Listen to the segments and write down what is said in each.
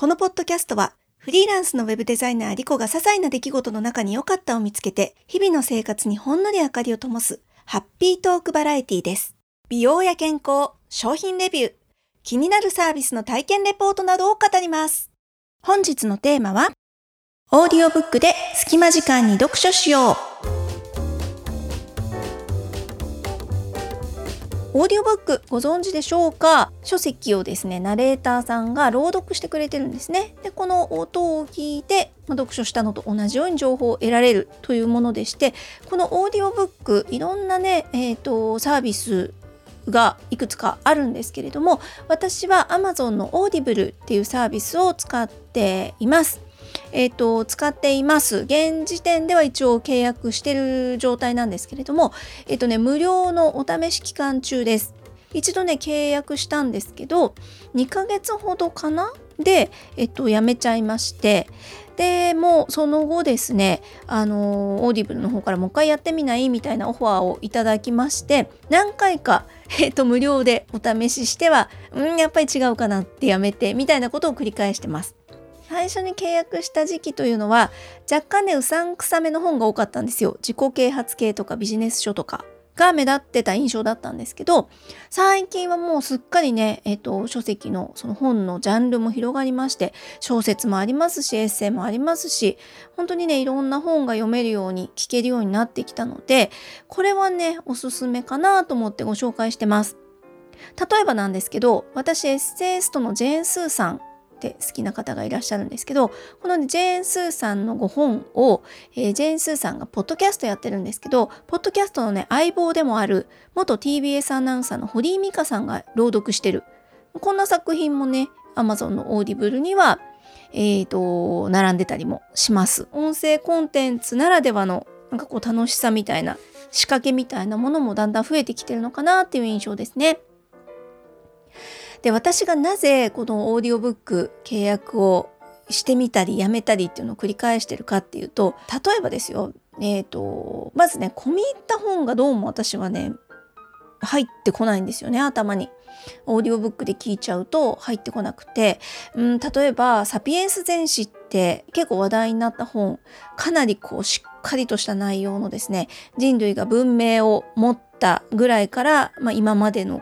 このポッドキャストはフリーランスのウェブデザイナーリコが些細な出来事の中に良かったを見つけて日々の生活にほんのり明かりを灯すハッピートークバラエティです。美容や健康、商品レビュー、気になるサービスの体験レポートなどを語ります。本日のテーマはオーディオブックで隙間時間に読書しよう。オーディオブックご存知でしょうか？書籍をですねナレーターさんが朗読してくれてるんですねでこの音を聞いてま読書したのと同じように情報を得られるというものでしてこのオーディオブックいろんなね、えーと、サービスがいくつかあるんですけれども私は Amazon の Audible っていうサービスを使っています。えーと、使っています。現時点では一応契約してる状態なんですけれども、えっ、ー、とね、無料のお試し期間中です。一度ね契約したんですけど2ヶ月ほどかな？で、えっと、やめちゃいまして。でもうその後ですねあのオーディブルの方からもう一回やってみない？みたいなオファーをいただきまして何回か、えっと、無料でお試ししてはうんやっぱり違うかなってやめてみたいなことを繰り返してます。最初に契約した時期というのは若干ねうさんくさめの本が多かったんですよ自己啓発系とかビジネス書とかが目立ってた印象だったんですけど最近はもうすっかりね、えっと、書籍のその本のジャンルも広がりまして小説もありますしエッセイもありますし本当にねいろんな本が読めるように聞けるようになってきたのでこれはねおすすめかなと思ってご紹介してます。例えばなんですけど私エッセイストのジェーン・スーさんって好きな方がいらっしゃるんですけどこの、ジェーン・スーさんのご本を、えー、ジェーン・スーさんがポッドキャストやってるんですけどポッドキャストのね相棒でもある元 TBS アナウンサーの堀井美香さんが朗読してるこんな作品もね Amazon のオーディブルにはえーと、並んでたりもします。音声コンテンツならではのなんかこう楽しさみたいな仕掛けみたいなものもだんだん増えてきてるのかなっていう印象ですね。で私がなぜこのオーディオブック契約をしてみたりやめたりっていうのを繰り返してるかっていうと例えばですよえっ、ー、とまずね込み入った本がどうも私はね入ってこないんですよね頭に。オーディオブックで聞いちゃうと入ってこなくて、うん、例えば「サピエンス全史」って結構話題になった本かなりこうしっかりとした内容のですね人類が文明を持ったぐらいから、まあ、今までの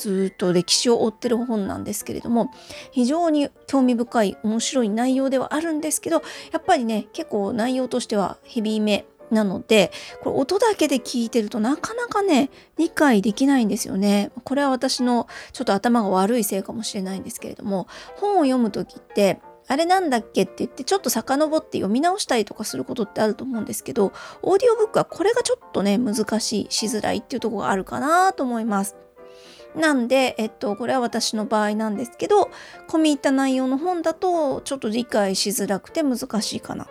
ずっと歴史を追ってる本なんですけれども非常に興味深い面白い内容ではあるんですけどやっぱりね結構内容としてはヘビーめなのでこれ音だけで聞いてるとなかなかね理解できないんですよね。これは私のちょっと頭が悪いせいかもしれないんですけれども本を読む時ってあれなんだっけって言ってちょっと遡って読み直したりとかすることってあると思うんですけどオーディオブックはこれがちょっとね難しいしづらいっていうとこがあるかなと思います。なんで、えっと、これは私の場合なんですけど、込み入った内容の本だと、ちょっと理解しづらくて難しいかな。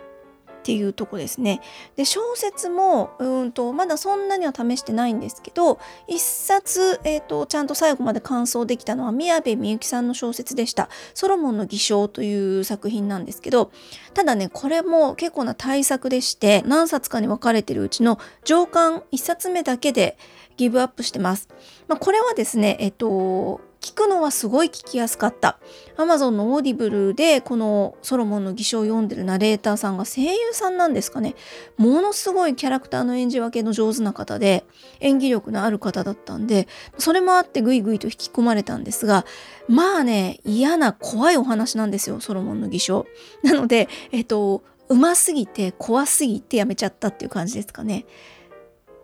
っていうとこですね。で、小説も、うんと、まだそんなには試してないんですけど、一冊、えっと、ちゃんと最後まで完走できたのは宮部みゆきさんの小説でした。ソロモンの偽証という作品なんですけど、ただね、これも結構な大作でして、何冊かに分かれてるうちの上巻一冊目だけで、ギブアップしてます。まあ、これはですね、えっと、聞くのはすごい聞きやすかった。Amazon のオーディブルでこのソロモンの偽証を読んでるナレーターさんが声優さんなんですかね。ものすごいキャラクターの演じ分けの上手な方で演技力のある方だったんで、それもあってぐいぐいと引き込まれたんですが、まあね、嫌な怖いお話なんですよ、ソロモンの偽証。なので、えっと、うますぎて怖すぎてやめちゃったっていう感じですかね。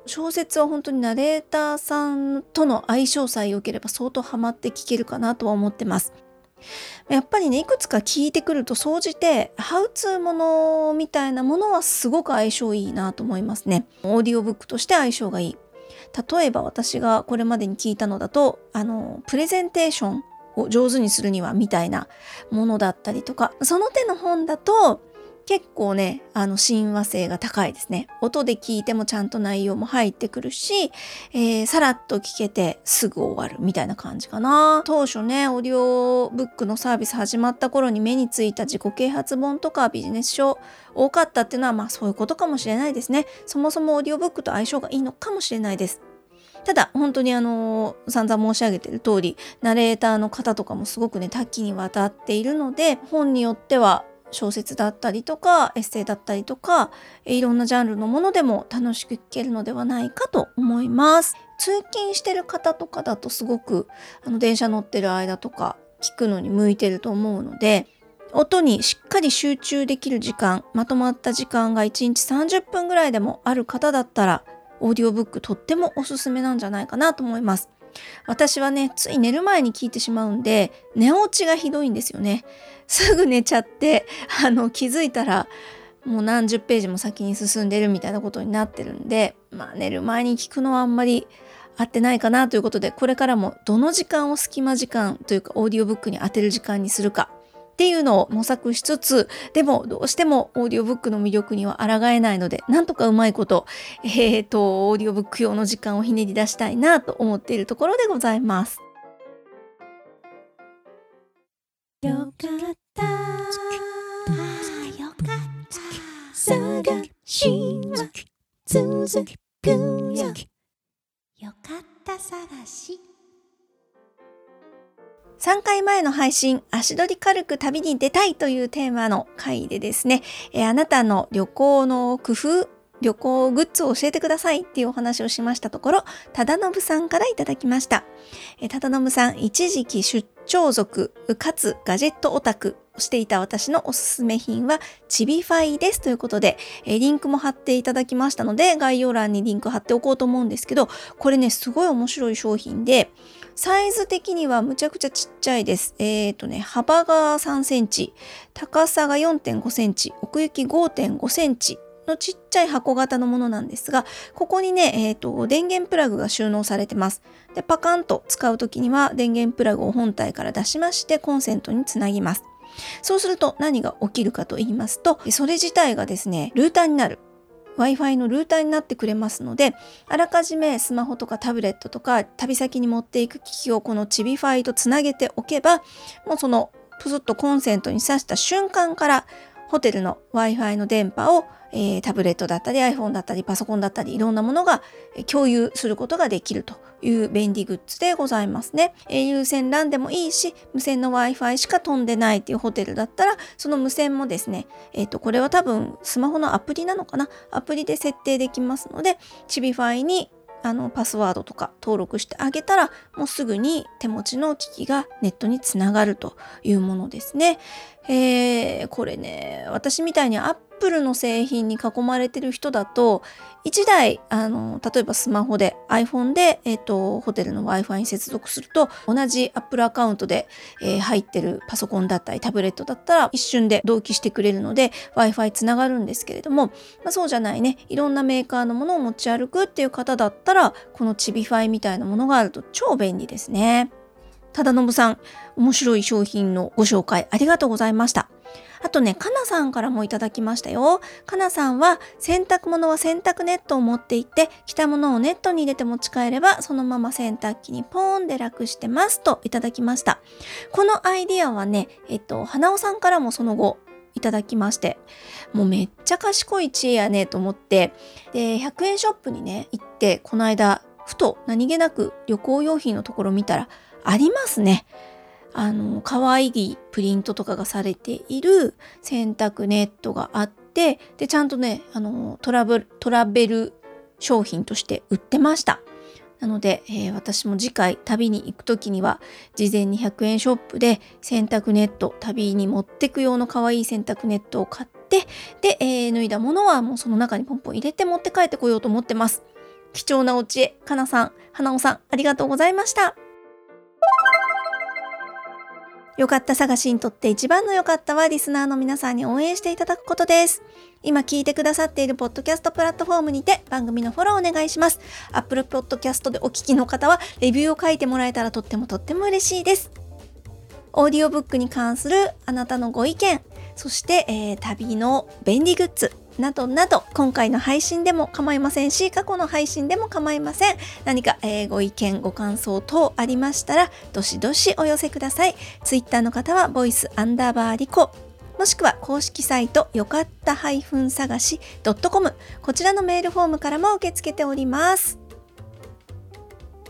小説は本当にナレーターさんとの相性さえ良ければ相当ハマって聞けるかなとは思ってます。やっぱりねいくつか聞いてくると総じてハウツーものみたいなものはすごく相性いいなと思いますね。オーディオブックとして相性がいい。例えば私がこれまでに聞いたのだとあのプレゼンテーションを上手にするにはみたいなものだったりとかその手の本だと結構ね、あの親和性が高いですね。音で聞いてもちゃんと内容も入ってくるし、えー、さらっと聞けてすぐ終わるみたいな感じかな。当初ね、オーディオブックのサービス始まった頃に目についた自己啓発本とかビジネス書多かったっていうのはまあそういうことかもしれないですね。そもそもオーディオブックと相性がいいのかもしれないです。ただ本当にあの散々申し上げてる通りナレーターの方とかもすごくね多岐にわたっているので本によっては小説だったりとかエッセイだったりとかいろんなジャンルのものでも楽しく聞けるのではないかと思います。通勤してる方とかだとすごくあの電車乗ってる間とか聞くのに向いてると思うので音にしっかり集中できる時間まとまった時間が1日30分ぐらいでもある方だったらオーディオブックとってもおすすめなんじゃないかなと思います。私はね、つい寝る前に聞いてしまうんで、寝落ちがひどいんですよね。すぐ寝ちゃって、あの、気づいたら、もう何十ページも先に進んでるみたいなことになってるんで、まあ寝る前に聞くのはあんまり合ってないかなということで、これからもどの時間を隙間時間というかオーディオブックに当てる時間にするかっていうのを模索しつつ、でもどうしてもオーディオブックの魅力には抗えないので、なんとかうまいこと、えっ、ー、と、オーディオブック用の時間をひねり出したいなと思っているところでございます。よかった。よかった。探しは続くよよかった。探し3回前の配信、足取り軽く旅に出たいというテーマの回でですね、えあなたの旅行の工夫、旅行グッズを教えてくださいっていうお話をしましたところ、忠信さんからいただきました。え忠信さん、一時期出張族かつガジェットオタクをしていた私のおすすめ品はチビファイですということで、えリンクも貼っていただきましたので、概要欄にリンク貼っておこうと思うんですけど、これね、すごい面白い商品で、サイズ的にはむちゃくちゃちっちゃいです。えっ、ー、とね、幅が3センチ、高さが4.5センチ、奥行き5.5センチのちっちゃい箱型のものなんですが、ここにね、えっ、ー、と、電源プラグが収納されてます。で、パカンと使うときには電源プラグを本体から出しまして、コンセントにつなぎます。そうすると何が起きるかと言いますと、それ自体がですね、ルーターになる。Wi-Fi のルーターになってくれますので、あらかじめスマホとかタブレットとか旅先に持っていく機器をこのチビファイとつなげておけば、もうそのプスッとコンセントに挿した瞬間からホテルの Wi-Fi の電波をえー、タブレットだったり iPhone だったりパソコンだったりいろんなものが共有することができると。いう便利グッズでございますね。えー、有線 LAN でもいいし無線の Wi-Fi しか飛んでないっていうホテルだったらその無線もですね、えーと、これは多分スマホのアプリなのかな？アプリで設定できますのでチビファイにあのパスワードとか登録してあげたらもうすぐに手持ちの機器がネットにつながるというものですね。えー、これね私みたいにアップルの製品に囲まれてる人だと1台あの例えばスマホで iPhone で、えーと、ホテルの Wi-Fi に接続すると同じ Apple アカウントで、えー、入ってるパソコンだったりタブレットだったら一瞬で同期してくれるので Wi-Fi つながるんですけれども、まあ、そうじゃないねいろんなメーカーのものを持ち歩くっていう方だったらこのチビファイみたいなものがあると超便利ですね。忠信さん、面白い商品のご紹介ありがとうございました。あとね、かなさんからもいただきましたよ。かなさんは、洗濯物は洗濯ネットを持っていって、着たものをネットに入れて持ち帰れば、そのまま洗濯機にポーンで楽してますといただきました。このアイディアはね、えっと、花尾さんからもその後、いただきまして、もうめっちゃ賢い知恵やねと思って、で、100円ショップにね、行って、この間、ふと何気なく旅行用品のところ見たら、ありますね。あの可愛いプリントとかがされている洗濯ネットがあってでちゃんとねあのトラブトラベル商品として売ってました。なので、えー、私も次回旅に行く時には事前に100円ショップで洗濯ネット旅に持ってく用の可愛い洗濯ネットを買ってで、えー、脱いだものはもうその中にポンポン入れて持って帰ってこようと思ってます。貴重なお知恵、かなさん、花尾さん、ありがとうございました。よかった探しにとって一番の良かったはリスナーの皆さんに応援していただくことです。今聞いてくださっているポッドキャストプラットフォームにて番組のフォローお願いします。Apple Podcast でお聞きの方はレビューを書いてもらえたらとってもとっても嬉しいです。オーディオブックに関するあなたのご意見、そして、えー、旅の便利グッズ、などなど今回の配信でも構いませんし過去の配信でも構いません。何か、えー、ご意見ご感想等ありましたらどしどしお寄せください。Twitter の方はボイスアンダーバーリコもしくは公式サイトよかった探し .com こちらのメールフォームからも受け付けております。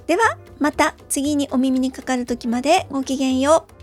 ではまた次にお耳にかかる時までごきげんよう。